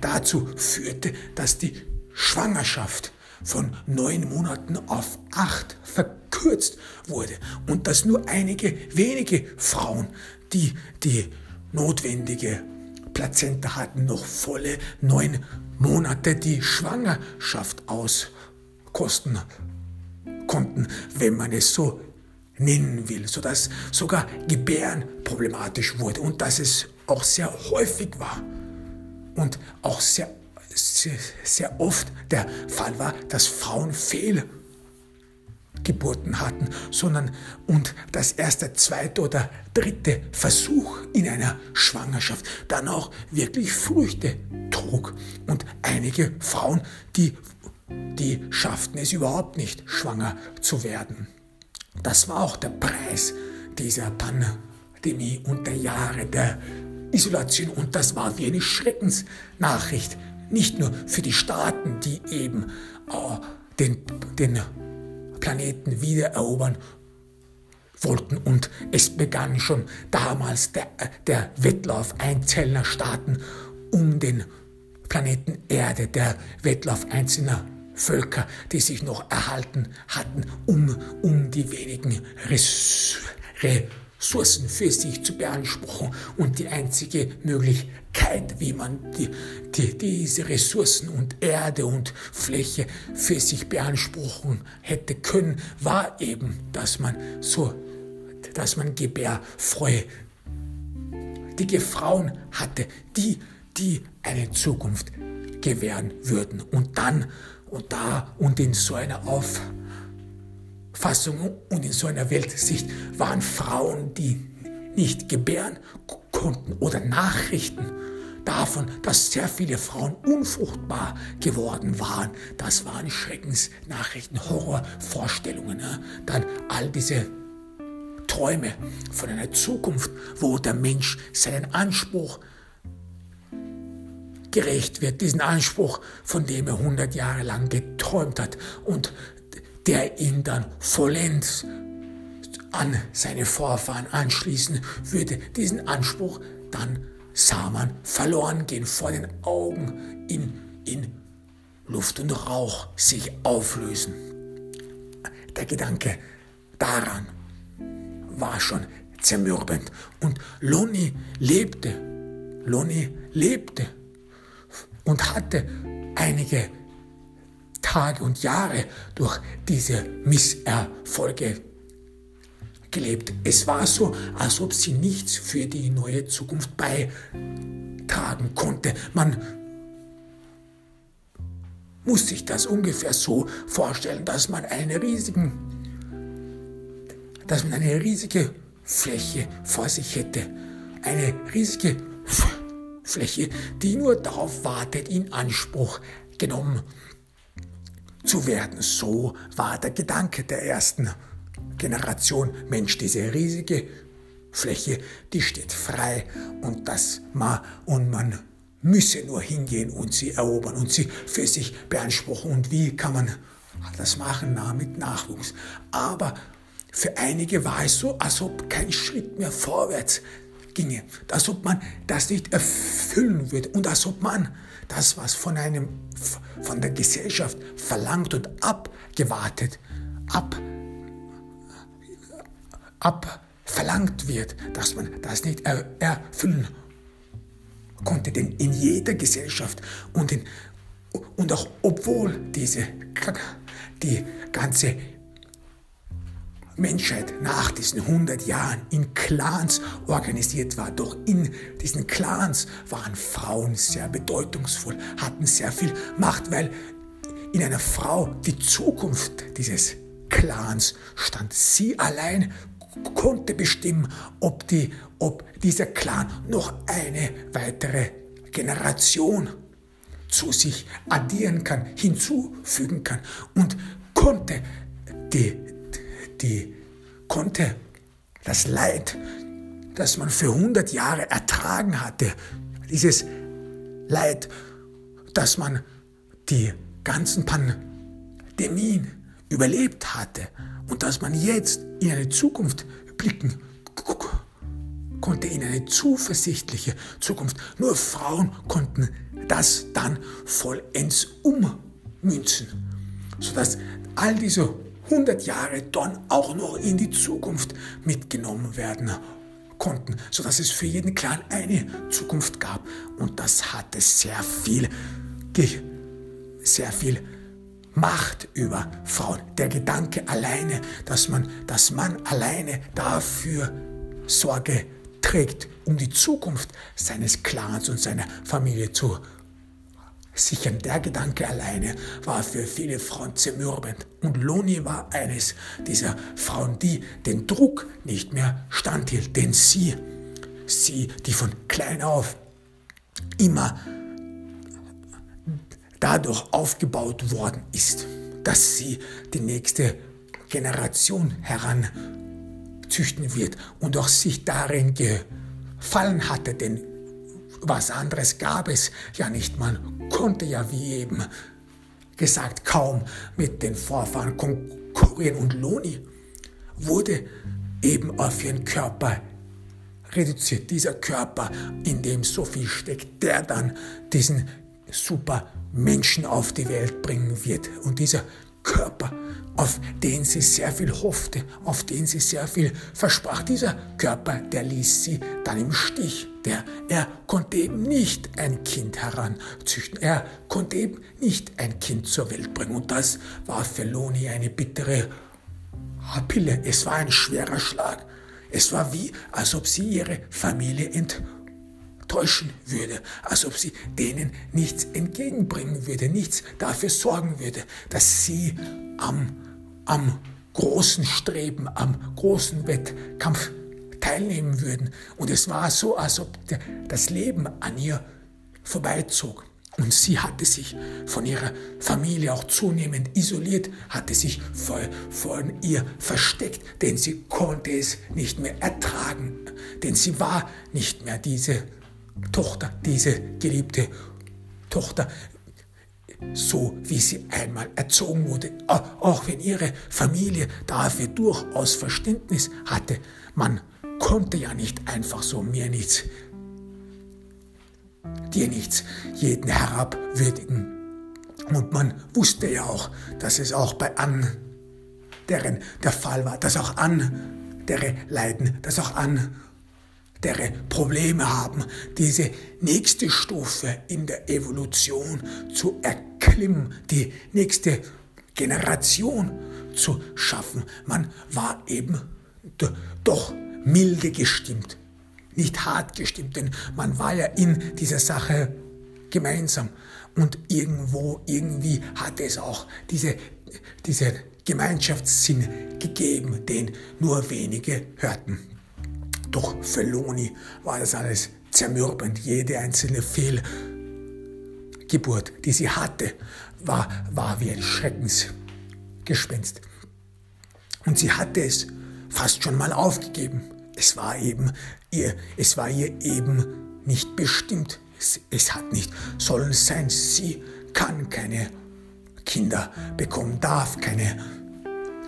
dazu führte, dass die Schwangerschaft von neun Monaten auf acht verkürzt wurde und dass nur einige wenige Frauen, die die notwendige Plazenta hatten, noch volle neun Monate die Schwangerschaft auskosten konnten, wenn man es so nennen will, sodass sogar Gebären problematisch wurde und dass es auch sehr häufig war und auch sehr, sehr, sehr oft der Fall war, dass Frauen Fehl Geburten hatten, sondern und dass erst der zweite oder dritte Versuch in einer Schwangerschaft dann auch wirklich Früchte trug. Und einige Frauen, die, die schafften es überhaupt nicht, schwanger zu werden. Das war auch der Preis dieser Pandemie und der Jahre der Isolation. Und das war wie eine Schreckensnachricht, nicht nur für die Staaten, die eben äh, den, den Planeten wiedererobern wollten. Und es begann schon damals der, der Wettlauf einzelner Staaten um den Planeten Erde, der Wettlauf einzelner Völker, die sich noch erhalten hatten, um, um die wenigen Ressourcen Ressourcen für sich zu beanspruchen. Und die einzige Möglichkeit, wie man die, die, diese Ressourcen und Erde und Fläche für sich beanspruchen hätte können, war eben, dass man so, dass man gebärfreie dicke Frauen hatte, die, die eine Zukunft gewähren würden. Und dann und da und in so einer Auf Fassung und in so einer Weltsicht waren Frauen, die nicht gebären konnten oder Nachrichten davon, dass sehr viele Frauen unfruchtbar geworden waren. Das waren Schreckensnachrichten, Horrorvorstellungen. Ne? Dann all diese Träume von einer Zukunft, wo der Mensch seinen Anspruch gerecht wird, diesen Anspruch, von dem er 100 Jahre lang geträumt hat und der ihn dann vollends an seine Vorfahren anschließen würde. Diesen Anspruch dann sah man verloren gehen vor den Augen, in, in Luft und Rauch sich auflösen. Der Gedanke daran war schon zermürbend und Loni lebte, Loni lebte und hatte einige Tage und Jahre durch diese Misserfolge gelebt. Es war so, als ob sie nichts für die neue Zukunft beitragen konnte. Man muss sich das ungefähr so vorstellen, dass man eine riesigen, dass man eine riesige Fläche vor sich hätte. Eine riesige Fläche, die nur darauf wartet, in Anspruch genommen zu werden. So war der Gedanke der ersten Generation Mensch, diese riesige Fläche, die steht frei und das man, und man müsse nur hingehen und sie erobern und sie für sich beanspruchen. Und wie kann man das machen? Na, mit Nachwuchs. Aber für einige war es so, als ob kein Schritt mehr vorwärts ginge, als ob man das nicht erfüllen würde und als ob man das, was von einem, von der Gesellschaft verlangt und abgewartet, ab, ab verlangt wird, dass man das nicht er, erfüllen konnte. Denn in jeder Gesellschaft und, in, und auch obwohl diese, die ganze Menschheit nach diesen 100 Jahren in Clans organisiert war. Doch in diesen Clans waren Frauen sehr bedeutungsvoll, hatten sehr viel Macht, weil in einer Frau die Zukunft dieses Clans stand. Sie allein konnte bestimmen, ob, die, ob dieser Clan noch eine weitere Generation zu sich addieren kann, hinzufügen kann und konnte die die konnte das Leid, das man für 100 Jahre ertragen hatte, dieses Leid, dass man die ganzen Pandemien überlebt hatte und dass man jetzt in eine Zukunft blicken konnte, in eine zuversichtliche Zukunft. Nur Frauen konnten das dann vollends ummünzen, sodass all diese 100 Jahre dann auch noch in die Zukunft mitgenommen werden konnten, sodass es für jeden Clan eine Zukunft gab. Und das hatte sehr viel, sehr viel Macht über Frauen. Der Gedanke alleine, dass man, dass man alleine dafür Sorge trägt, um die Zukunft seines Clans und seiner Familie zu sichern. Der Gedanke alleine war für viele Frauen zermürbend. Und Loni war eines dieser Frauen, die den Druck nicht mehr standhielt. Denn sie, sie, die von klein auf immer dadurch aufgebaut worden ist, dass sie die nächste Generation heranzüchten wird und auch sich darin gefallen hatte, denn was anderes gab es ja nicht. Man konnte ja wie eben gesagt kaum mit den Vorfahren konkurrieren. Und Loni wurde eben auf ihren Körper reduziert. Dieser Körper, in dem so viel steckt, der dann diesen super Menschen auf die Welt bringen wird. Und dieser Körper, auf den sie sehr viel hoffte, auf den sie sehr viel versprach. Dieser Körper, der ließ sie dann im Stich. Der, er konnte eben nicht ein Kind heranzüchten. Er konnte eben nicht ein Kind zur Welt bringen. Und das war für Loni eine bittere Pille. Es war ein schwerer Schlag. Es war wie, als ob sie ihre Familie enttäuscht täuschen würde, als ob sie denen nichts entgegenbringen würde, nichts dafür sorgen würde, dass sie am, am großen Streben, am großen Wettkampf teilnehmen würden. Und es war so, als ob das Leben an ihr vorbeizog. Und sie hatte sich von ihrer Familie auch zunehmend isoliert, hatte sich von ihr versteckt, denn sie konnte es nicht mehr ertragen, denn sie war nicht mehr diese Tochter, diese geliebte Tochter, so wie sie einmal erzogen wurde, auch wenn ihre Familie dafür durchaus Verständnis hatte. Man konnte ja nicht einfach so mir nichts, dir nichts, jeden herabwürdigen. Und man wusste ja auch, dass es auch bei anderen der Fall war, dass auch andere leiden, dass auch andere Probleme haben, diese nächste Stufe in der Evolution zu erklimmen, die nächste Generation zu schaffen. Man war eben doch milde gestimmt, nicht hart gestimmt, denn man war ja in dieser Sache gemeinsam. Und irgendwo, irgendwie hat es auch diese, diesen Gemeinschaftssinn gegeben, den nur wenige hörten. Doch für Loni war das alles zermürbend. Jede einzelne Fehlgeburt, die sie hatte, war, war wie ein Schreckensgespenst. Und sie hatte es fast schon mal aufgegeben. Es war eben ihr, es war ihr eben nicht bestimmt. Es, es hat nicht sollen sein. Sie kann keine Kinder bekommen, darf keine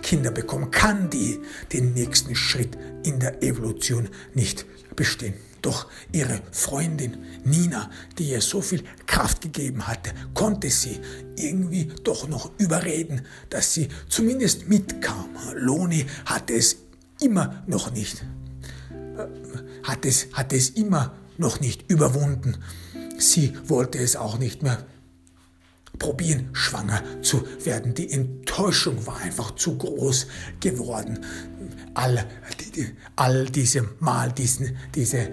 Kinder bekommen, kann die den nächsten Schritt in der Evolution nicht bestehen. Doch ihre Freundin Nina, die ihr so viel Kraft gegeben hatte, konnte sie irgendwie doch noch überreden, dass sie zumindest mitkam. Loni hatte es immer noch nicht, äh, hat es, hat es immer noch nicht überwunden. Sie wollte es auch nicht mehr probieren, schwanger zu werden. Die Enttäuschung war einfach zu groß geworden. All, all diese Mal, diesen, diese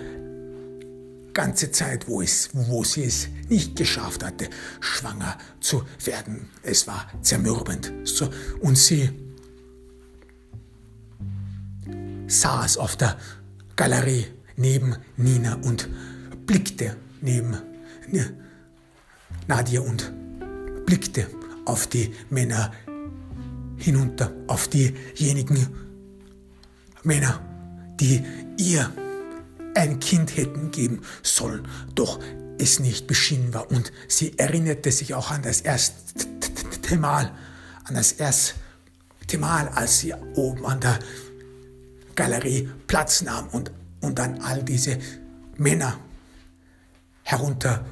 ganze Zeit, wo, es, wo sie es nicht geschafft hatte, schwanger zu werden. Es war zermürbend. So, und sie saß auf der Galerie neben Nina und blickte neben Nadia und blickte auf die Männer hinunter, auf diejenigen Männer, die ihr ein Kind hätten geben sollen, doch es nicht beschieden war. Und sie erinnerte sich auch an das erste Mal, an das erste Mal, als sie oben an der Galerie Platz nahm und, und an all diese Männer herunter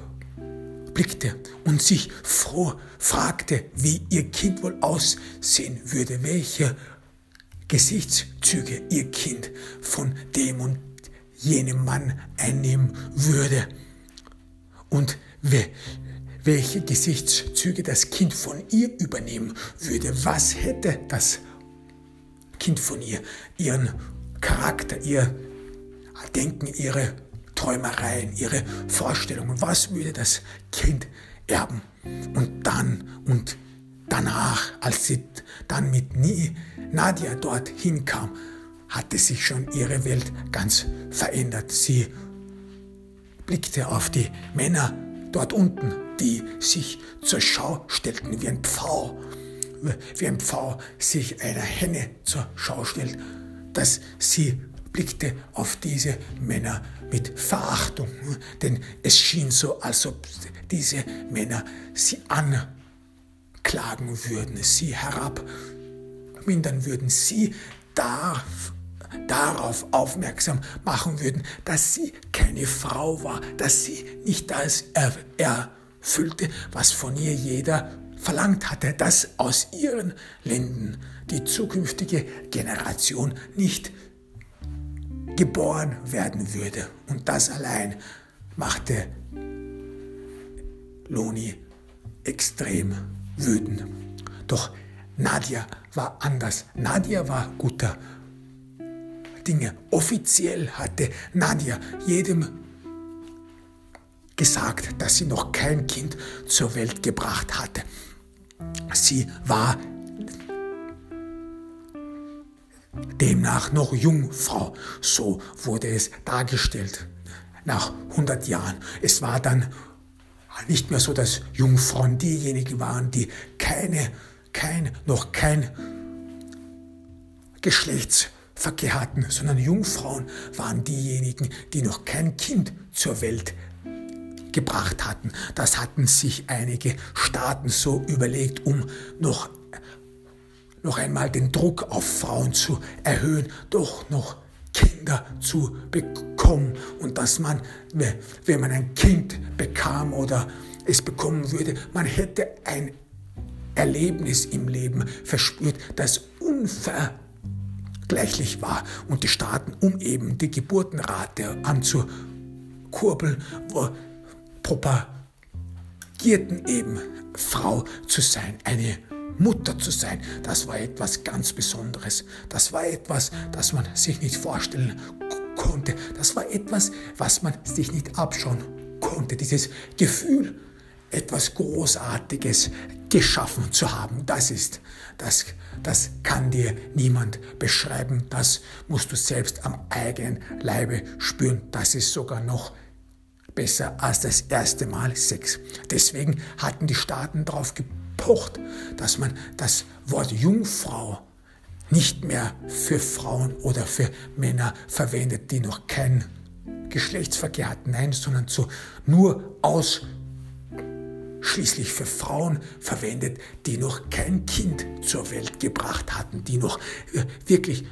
blickte und sich froh fragte, wie ihr Kind wohl aussehen würde, welche Gesichtszüge ihr Kind von dem und jenem Mann einnehmen würde und welche Gesichtszüge das Kind von ihr übernehmen würde. Was hätte das Kind von ihr, ihren Charakter, ihr Denken, ihre Träumereien, ihre Vorstellungen. Was würde das Kind erben? Und dann und danach, als sie dann mit Nadia dorthin kam, hatte sich schon ihre Welt ganz verändert. Sie blickte auf die Männer dort unten, die sich zur Schau stellten wie ein Pfau, wie ein Pfau sich einer Henne zur Schau stellt, dass sie blickte auf diese Männer mit Verachtung, denn es schien so, als ob diese Männer sie anklagen würden, sie herabmindern würden, sie darf, darauf aufmerksam machen würden, dass sie keine Frau war, dass sie nicht das erfüllte, was von ihr jeder verlangt hatte, dass aus ihren Lenden die zukünftige Generation nicht geboren werden würde. Und das allein machte Loni extrem wütend. Doch Nadia war anders. Nadia war guter Dinge. Offiziell hatte Nadia jedem gesagt, dass sie noch kein Kind zur Welt gebracht hatte. Sie war demnach noch Jungfrau. So wurde es dargestellt nach 100 Jahren. Es war dann nicht mehr so, dass Jungfrauen diejenigen waren, die keine, kein, noch kein Geschlechtsverkehr hatten, sondern Jungfrauen waren diejenigen, die noch kein Kind zur Welt gebracht hatten. Das hatten sich einige Staaten so überlegt, um noch noch einmal den Druck auf Frauen zu erhöhen, doch noch Kinder zu bekommen. Und dass man, wenn man ein Kind bekam oder es bekommen würde, man hätte ein Erlebnis im Leben verspürt, das unvergleichlich war. Und die Staaten, um eben die Geburtenrate anzukurbeln, propagierten eben Frau zu sein, eine Mutter zu sein, das war etwas ganz Besonderes. Das war etwas, das man sich nicht vorstellen konnte. Das war etwas, was man sich nicht abschauen konnte. Dieses Gefühl, etwas Großartiges geschaffen zu haben, das ist, das, das kann dir niemand beschreiben. Das musst du selbst am eigenen Leibe spüren. Das ist sogar noch besser als das erste Mal Sex. Deswegen hatten die Staaten darauf gepocht, dass man das Wort Jungfrau nicht mehr für Frauen oder für Männer verwendet, die noch kein Geschlechtsverkehr hatten, nein, sondern zu nur ausschließlich für Frauen verwendet, die noch kein Kind zur Welt gebracht hatten, die noch äh, wirklich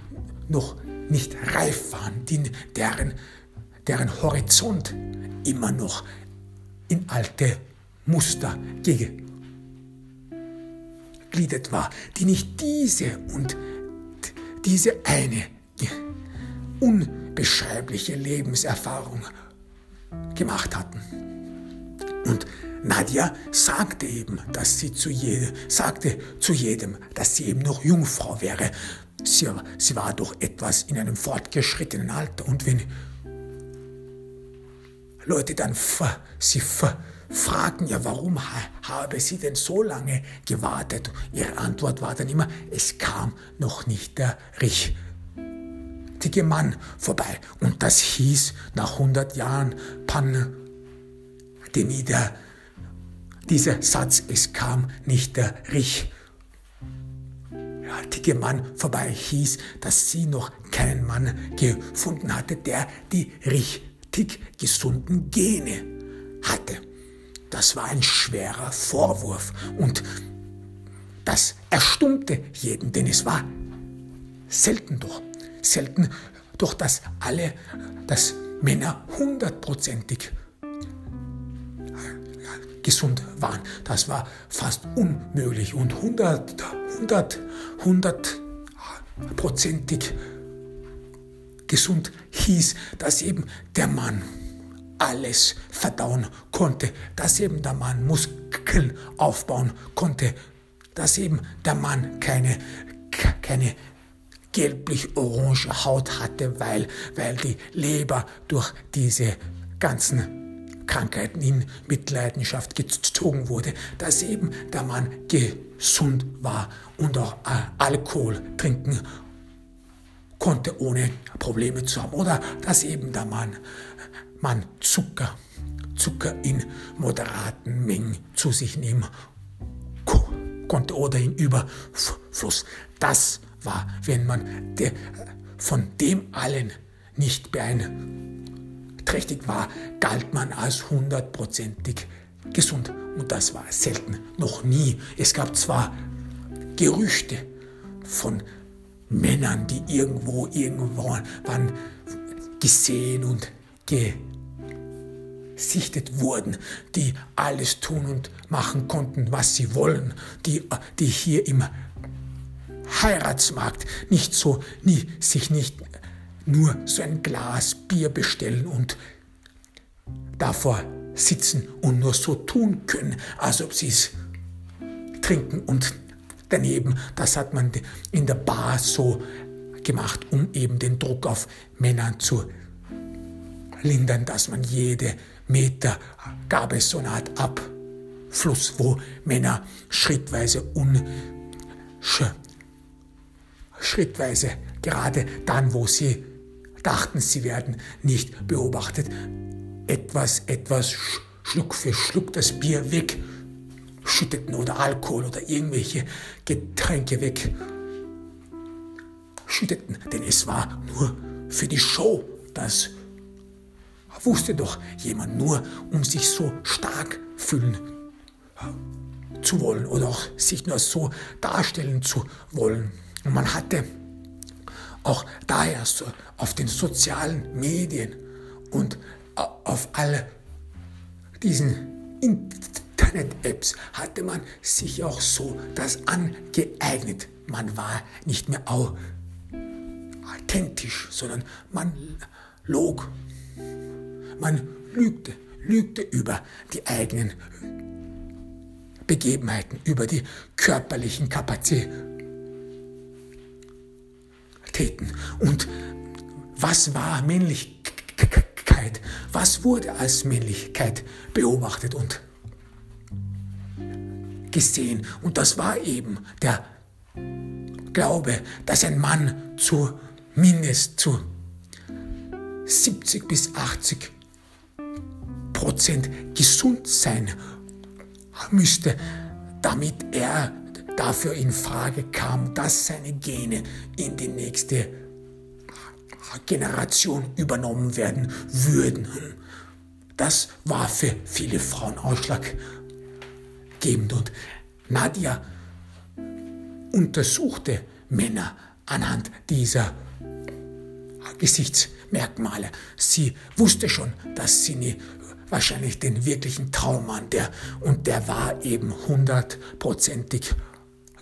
noch nicht reif waren, die, deren, deren Horizont immer noch in alte Muster gegliedert war, die nicht diese und diese eine unbeschreibliche Lebenserfahrung gemacht hatten. Und Nadja sagte eben, dass sie zu jedem, sagte zu jedem, dass sie eben noch Jungfrau wäre. Sie, sie war doch etwas in einem fortgeschrittenen Alter. Und wenn Leute dann sie fragten, ja, warum habe sie denn so lange gewartet? Ihre Antwort war dann immer, es kam noch nicht der richtige Mann vorbei. Und das hieß, nach 100 Jahren Pandemie, der, dieser Satz, es kam nicht der richtige Mann vorbei, hieß, dass sie noch keinen Mann gefunden hatte, der die richtig gesunden Gene hatte. Das war ein schwerer Vorwurf und das erstummte jeden, denn es war selten doch, selten doch, dass alle, dass Männer hundertprozentig gesund waren. Das war fast unmöglich und hundert, hundert, hundertprozentig gesund hieß, dass eben der Mann alles verdauen konnte, dass eben der Mann Muskeln aufbauen konnte, dass eben der Mann keine, keine gelblich-orange Haut hatte, weil, weil die Leber durch diese ganzen Krankheiten in Mitleidenschaft gezogen wurde, dass eben der Mann gesund war und auch Alkohol trinken konnte, ohne Probleme zu haben. Oder dass eben der Mann, Mann Zucker, Zucker in moderaten Mengen zu sich nehmen konnte oder in Überfluss. Das war, wenn man de, von dem allen nicht beeinträchtigt war, galt man als hundertprozentig gesund. Und das war selten, noch nie. Es gab zwar Gerüchte von Männern, die irgendwo, irgendwann gesehen und gesichtet wurden, die alles tun und machen konnten, was sie wollen, die, die hier im Heiratsmarkt nicht so, nie, sich nicht nur so ein Glas Bier bestellen und davor sitzen und nur so tun können, als ob sie es trinken und daneben. Das hat man in der Bar so gemacht, um eben den Druck auf Männern zu lindern, dass man jede Meter gab es so eine Art Abfluss, wo Männer schrittweise un schrittweise gerade dann, wo sie dachten, sie werden nicht beobachtet, etwas, etwas Schluck für Schluck das Bier weg schütteten oder Alkohol oder irgendwelche Getränke weg schütteten, denn es war nur für die Show. Das wusste doch jemand nur, um sich so stark fühlen zu wollen oder auch sich nur so darstellen zu wollen. Und man hatte auch daher so auf den sozialen Medien und auf all diesen Internet-Apps hatte man sich auch so das angeeignet. Man war nicht mehr authentisch, sondern man log. Man lügte, lügte über die eigenen Begebenheiten, über die körperlichen Kapazitäten. Und was war Männlichkeit? Was wurde als Männlichkeit beobachtet und gesehen. Und das war eben der Glaube, dass ein Mann zumindest zu 70 bis 80 Prozent gesund sein müsste, damit er dafür in Frage kam, dass seine Gene in die nächste Generation übernommen werden würden. Das war für viele Frauen ausschlaggebend und Nadia untersuchte Männer anhand dieser Gesichtsmerkmale. Sie wusste schon, dass sie nie wahrscheinlich den wirklichen Traummann, der, und der war eben hundertprozentig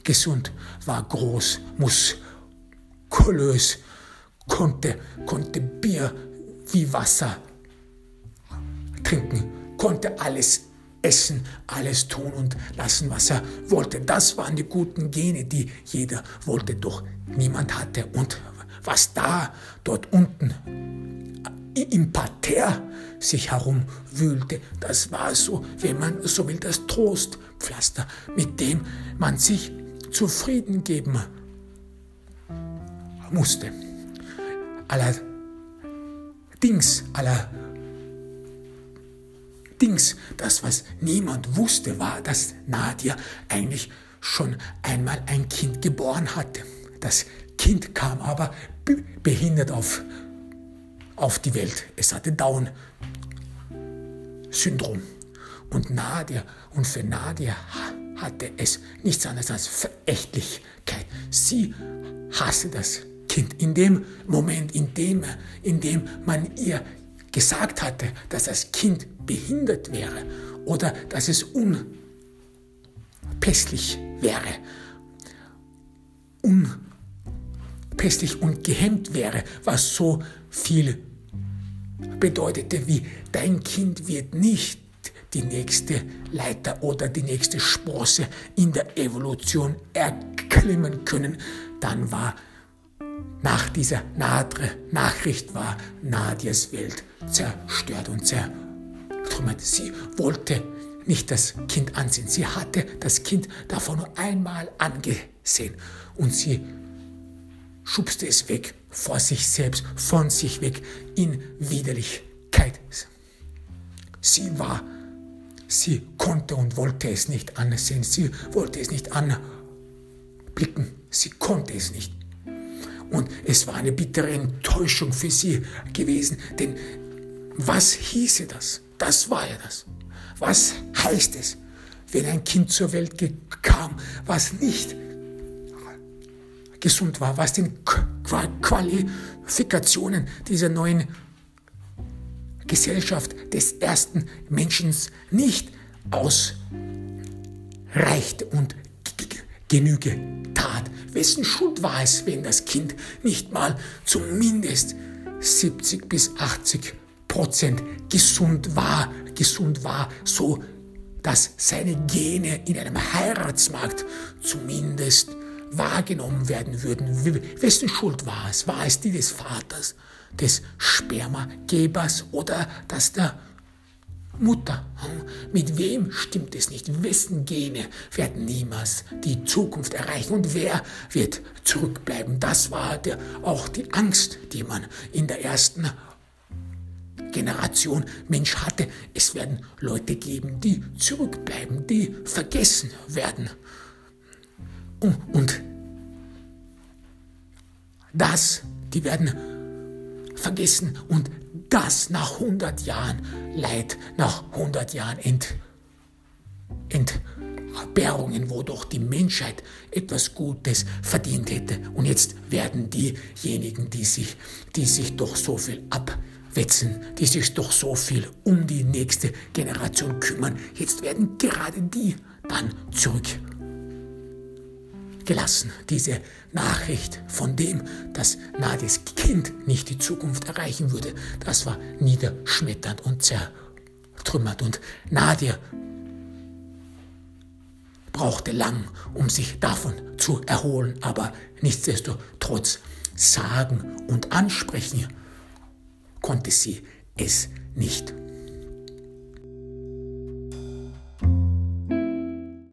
gesund, war groß, muskulös, konnte, konnte Bier wie Wasser trinken, konnte alles essen, alles tun und lassen, was er wollte. Das waren die guten Gene, die jeder wollte, doch niemand hatte. Und was da, dort unten im Parterre sich herumwühlte, das war so, wenn man so will, das Trostpflaster, mit dem man sich zufrieden geben musste. Allerdings, allerdings, das, was niemand wusste, war, dass Nadia eigentlich schon einmal ein Kind geboren hatte. Das Kind kam aber behindert auf, auf die Welt. Es hatte Down-Syndrom. Und Nadia, und für Nadia hatte es nichts anderes als Verächtlichkeit. Sie hasste das Kind. In dem Moment, in dem, in dem man ihr gesagt hatte, dass das Kind behindert wäre oder dass es unpässlich wäre, unpässlich und gehemmt wäre, was so viel bedeutete wie dein Kind wird nicht die nächste Leiter oder die nächste Sprosse in der Evolution erklimmen können, dann war nach dieser Nachricht war Nadias Welt zerstört und zertrümmert. Sie wollte nicht das Kind ansehen. Sie hatte das Kind davon nur einmal angesehen und sie schubste es weg vor sich selbst, von sich weg in Widerlichkeit. Sie war, sie konnte und wollte es nicht ansehen. Sie wollte es nicht anblicken. Sie konnte es nicht. Und es war eine bittere Enttäuschung für sie gewesen, denn was hieße das? Das war ja das. Was heißt es, wenn ein Kind zur Welt kam, was nicht gesund war, was den Qualifikationen dieser neuen Gesellschaft des ersten Menschen nicht ausreichte und Genüge tat. Wessen Schuld war es, wenn das Kind nicht mal zumindest 70 bis 80 Prozent gesund war, gesund war, so dass seine Gene in einem Heiratsmarkt zumindest wahrgenommen werden würden. Wessen Schuld war es? War es die des Vaters, des Spermagebers oder das der Mutter. Mit wem stimmt es nicht? Wessen Gene werden niemals die Zukunft erreichen? Und wer wird zurückbleiben? Das war der, auch die Angst, die man in der ersten Generation Mensch hatte. Es werden Leute geben, die zurückbleiben, die vergessen werden. Und das, die werden vergessen und das nach 100 Jahren Leid, nach 100 Jahren Ent, Entbehrungen, wo doch die Menschheit etwas Gutes verdient hätte. Und jetzt werden diejenigen, die sich, die sich doch so viel abwetzen, die sich doch so viel um die nächste Generation kümmern, jetzt werden gerade die dann zurück gelassen. Diese Nachricht von dem, dass Nadies Kind nicht die Zukunft erreichen würde, das war niederschmetternd und zertrümmert. Und Nadia brauchte lang, um sich davon zu erholen, aber nichtsdestotrotz sagen und ansprechen konnte sie es nicht.